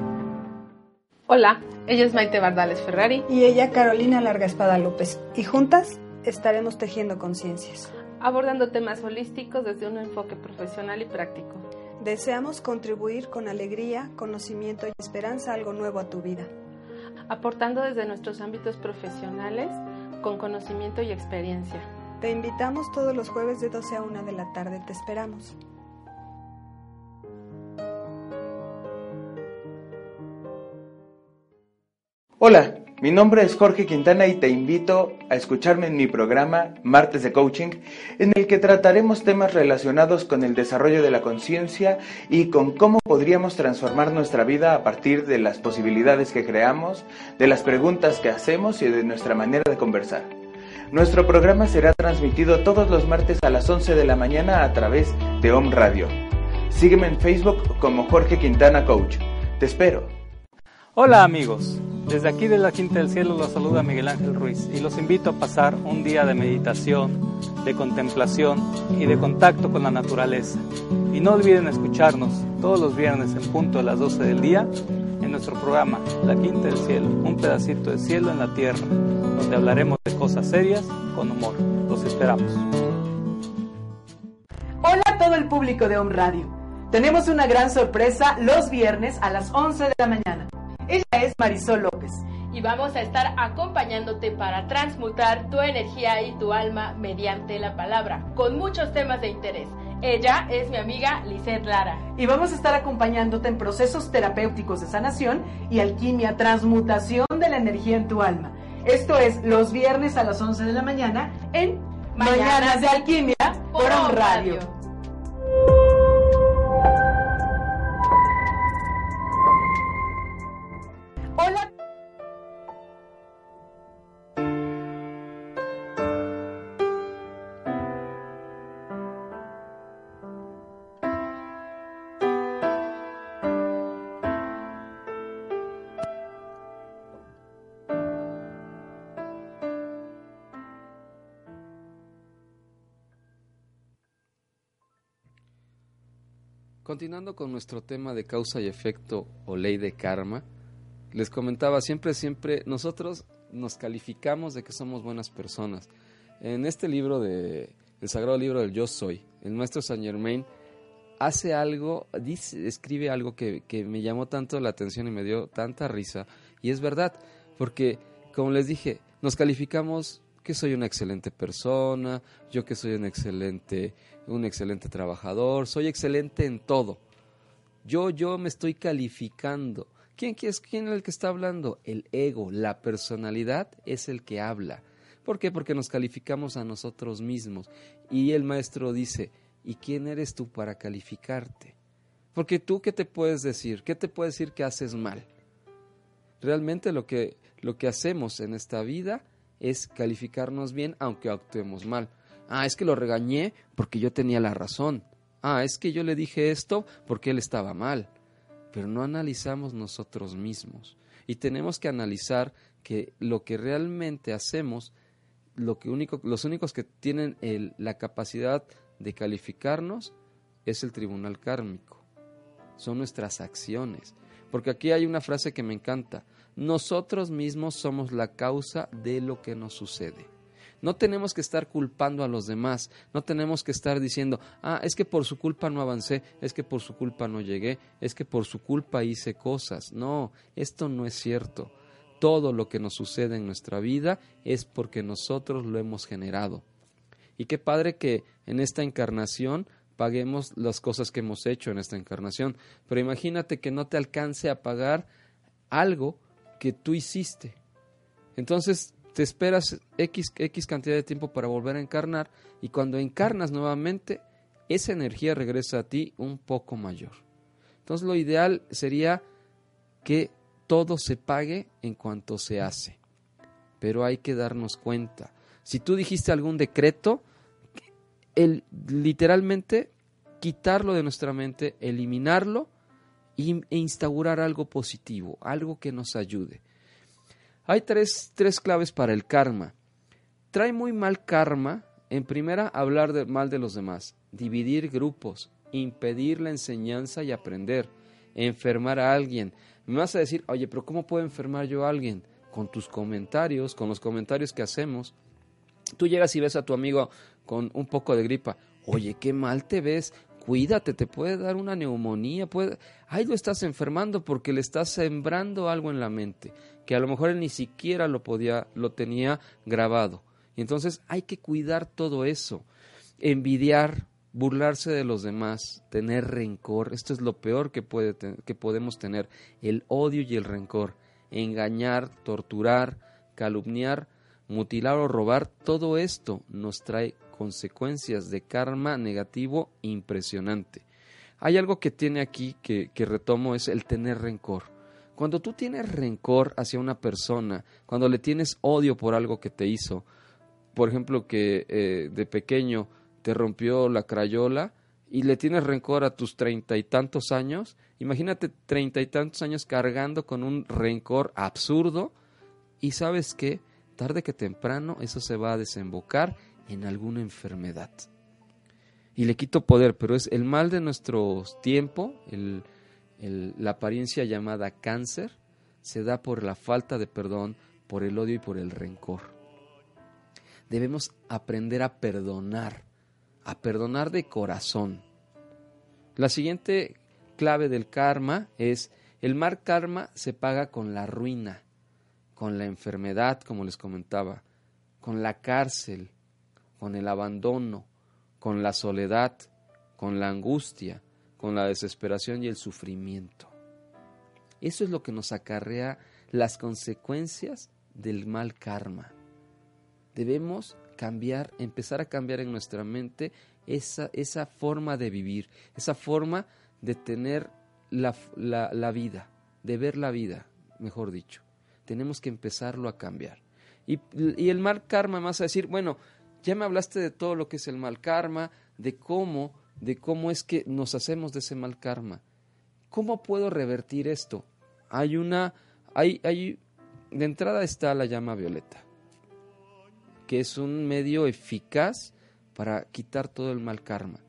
Hola, ella es Maite Bardales Ferrari. Y ella Carolina Larga Espada López. Y juntas estaremos tejiendo conciencias. Abordando temas holísticos desde un enfoque profesional y práctico. Deseamos contribuir con alegría, conocimiento y esperanza algo nuevo a tu vida. Aportando desde nuestros ámbitos profesionales con conocimiento y experiencia te invitamos todos los jueves de 12 a 1 de la tarde. Te esperamos. Hola, mi nombre es Jorge Quintana y te invito a escucharme en mi programa Martes de Coaching, en el que trataremos temas relacionados con el desarrollo de la conciencia y con cómo podríamos transformar nuestra vida a partir de las posibilidades que creamos, de las preguntas que hacemos y de nuestra manera de conversar. Nuestro programa será transmitido todos los martes a las 11 de la mañana a través de Home Radio. Sígueme en Facebook como Jorge Quintana Coach. Te espero. Hola amigos, desde aquí de la Quinta del Cielo los saluda Miguel Ángel Ruiz y los invito a pasar un día de meditación, de contemplación y de contacto con la naturaleza. Y no olviden escucharnos todos los viernes en punto de las 12 del día en nuestro programa La Quinta del Cielo, un pedacito de cielo en la tierra, donde hablaremos de cosas serias con humor. Los esperamos. Hola a todo el público de Home Radio. Tenemos una gran sorpresa los viernes a las 11 de la mañana. Ella es Marisol López. Y vamos a estar acompañándote para transmutar tu energía y tu alma mediante la palabra, con muchos temas de interés. Ella es mi amiga Lizeth Lara. Y vamos a estar acompañándote en procesos terapéuticos de sanación y alquimia, transmutación de la energía en tu alma. Esto es los viernes a las 11 de la mañana en Mañanas, de Alquimia por On Radio. Hola. Continuando con nuestro tema de causa y efecto o ley de karma, les comentaba siempre, siempre, nosotros nos calificamos de que somos buenas personas. En este libro de el sagrado libro del Yo Soy, el maestro Saint Germain hace algo, dice, escribe algo que, que me llamó tanto la atención y me dio tanta risa. Y es verdad, porque como les dije, nos calificamos que soy una excelente persona, yo que soy un excelente, un excelente trabajador, soy excelente en todo. Yo, yo me estoy calificando. ¿Quién, quién, es, ¿Quién el que está hablando? El ego, la personalidad es el que habla. ¿Por qué? Porque nos calificamos a nosotros mismos. Y el maestro dice, ¿y quién eres tú para calificarte? Porque tú, ¿qué te puedes decir? ¿Qué te puedes decir que haces mal? Realmente lo que, lo que hacemos en esta vida es calificarnos bien aunque actuemos mal. Ah, es que lo regañé porque yo tenía la razón. Ah, es que yo le dije esto porque él estaba mal. Pero no analizamos nosotros mismos. Y tenemos que analizar que lo que realmente hacemos, lo que único, los únicos que tienen la capacidad de calificarnos es el tribunal kármico. Son nuestras acciones. Porque aquí hay una frase que me encanta. Nosotros mismos somos la causa de lo que nos sucede. No tenemos que estar culpando a los demás, no tenemos que estar diciendo, ah, es que por su culpa no avancé, es que por su culpa no llegué, es que por su culpa hice cosas. No, esto no es cierto. Todo lo que nos sucede en nuestra vida es porque nosotros lo hemos generado. Y qué padre que en esta encarnación paguemos las cosas que hemos hecho en esta encarnación. Pero imagínate que no te alcance a pagar algo que tú hiciste. Entonces te esperas X, X cantidad de tiempo para volver a encarnar y cuando encarnas nuevamente, esa energía regresa a ti un poco mayor. Entonces lo ideal sería que todo se pague en cuanto se hace. Pero hay que darnos cuenta. Si tú dijiste algún decreto, el, literalmente quitarlo de nuestra mente, eliminarlo e instaurar algo positivo, algo que nos ayude. Hay tres, tres claves para el karma. Trae muy mal karma, en primera, hablar de, mal de los demás, dividir grupos, impedir la enseñanza y aprender, enfermar a alguien. Me vas a decir, oye, pero ¿cómo puedo enfermar yo a alguien? Con tus comentarios, con los comentarios que hacemos. Tú llegas y ves a tu amigo con un poco de gripa. Oye, qué mal te ves cuídate, te puede dar una neumonía, puede, ahí lo estás enfermando porque le estás sembrando algo en la mente, que a lo mejor él ni siquiera lo podía, lo tenía grabado. Y entonces hay que cuidar todo eso. Envidiar, burlarse de los demás, tener rencor, esto es lo peor que, puede que podemos tener, el odio y el rencor, engañar, torturar, calumniar, mutilar o robar, todo esto nos trae consecuencias de karma negativo impresionante. Hay algo que tiene aquí que, retomo, es el tener rencor. Cuando tú tienes rencor hacia una persona, cuando le tienes odio por algo que te hizo, por ejemplo, que eh, de pequeño te rompió la crayola y le tienes rencor a tus treinta y tantos años, imagínate treinta y tantos años cargando con un rencor absurdo y sabes que tarde que temprano eso se va a desembocar en alguna enfermedad. Y le quito poder, pero es el mal de nuestro tiempo, la apariencia llamada cáncer, se da por la falta de perdón, por el odio y por el rencor. Debemos aprender a perdonar, a perdonar de corazón. La siguiente clave del karma es el mal karma se paga con la ruina, con la enfermedad, como les comentaba, con la cárcel, con el abandono, con la soledad, con la angustia, con la desesperación y el sufrimiento. Eso es lo que nos acarrea las consecuencias del mal karma. Debemos cambiar, empezar a cambiar en nuestra mente esa, esa forma de vivir, esa forma de tener la, la, vida, de ver la vida, mejor dicho. Tenemos que empezarlo a cambiar. Y, y, el mal karma más a decir, bueno, ya me hablaste de todo lo que es el mal karma, de cómo, de cómo es que nos hacemos de ese mal karma. ¿Cómo puedo revertir esto? Hay una, hay, de entrada está la llama violeta, que es un medio eficaz para quitar todo el mal karma.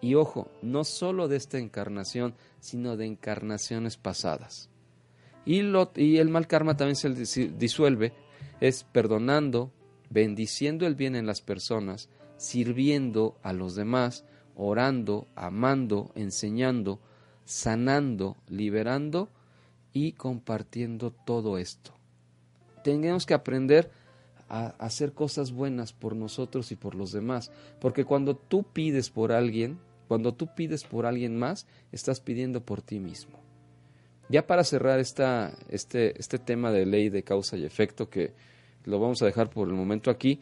Y ojo, no solo de esta encarnación, sino de encarnaciones pasadas. Y, y el mal karma también se disuelve, es perdonando, bendiciendo el bien en las personas, sirviendo a los demás, orando, amando, enseñando, sanando, liberando y compartiendo todo esto. Tenemos que aprender a hacer cosas buenas por nosotros y por los demás, porque cuando tú pides por alguien, cuando tú pides por alguien más, estás pidiendo por ti mismo. Ya para cerrar esta, este, este tema de ley de causa y efecto, que lo vamos a dejar por el momento aquí,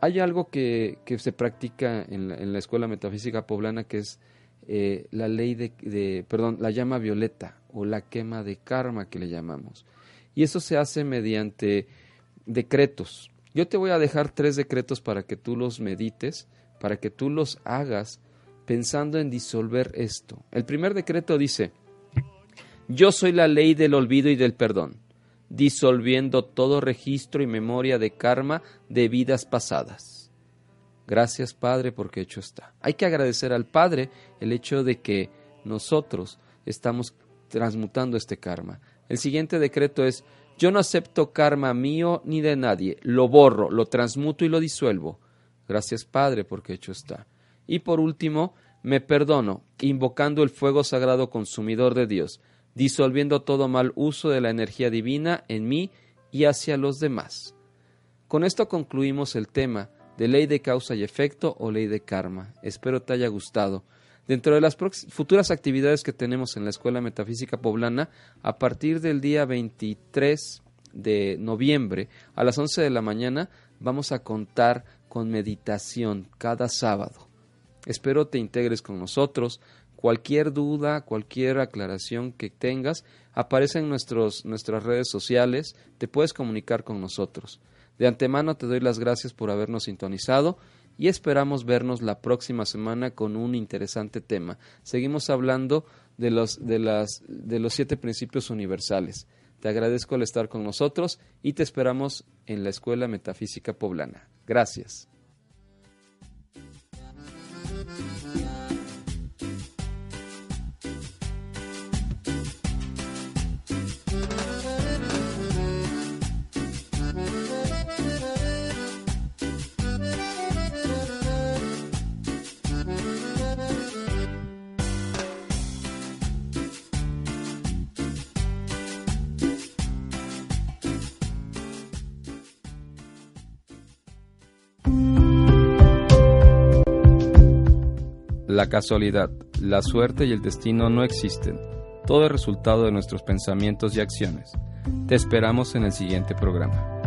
hay algo que, que se practica en la, en la, Escuela Metafísica Poblana que es eh, la ley de, de, perdón, la llama violeta o la quema de karma que le llamamos. Y eso se hace mediante decretos. Yo te voy a dejar tres decretos para que tú los medites, para que tú los hagas pensando en disolver esto. El primer decreto dice, yo soy la ley del olvido y del perdón disolviendo todo registro y memoria de karma de vidas pasadas. Gracias Padre porque hecho está. Hay que agradecer al Padre el hecho de que nosotros estamos transmutando este karma. El siguiente decreto es, yo no acepto karma mío ni de nadie, lo borro, lo transmuto y lo disuelvo. Gracias Padre porque hecho está. Y por último, me perdono, invocando el fuego sagrado consumidor de Dios disolviendo todo mal uso de la energía divina en mí y hacia los demás. Con esto concluimos el tema de ley de causa y efecto o ley de karma. Espero te haya gustado. Dentro de las futuras actividades que tenemos en la Escuela Metafísica Poblana, a partir del día 23 de noviembre a las 11 de la mañana, vamos a contar con meditación cada sábado. Espero te integres con nosotros, Cualquier duda, cualquier aclaración que tengas, aparece en nuestros, nuestras redes sociales, te puedes comunicar con nosotros. De antemano te doy las gracias por habernos sintonizado y esperamos vernos la próxima semana con un interesante tema. Seguimos hablando de los, de las, de los siete principios universales. Te agradezco el estar con nosotros y te esperamos en la Escuela Metafísica Poblana. Gracias. La casualidad, la suerte y el destino no existen. Todo es resultado de nuestros pensamientos y acciones. Te esperamos en el siguiente programa.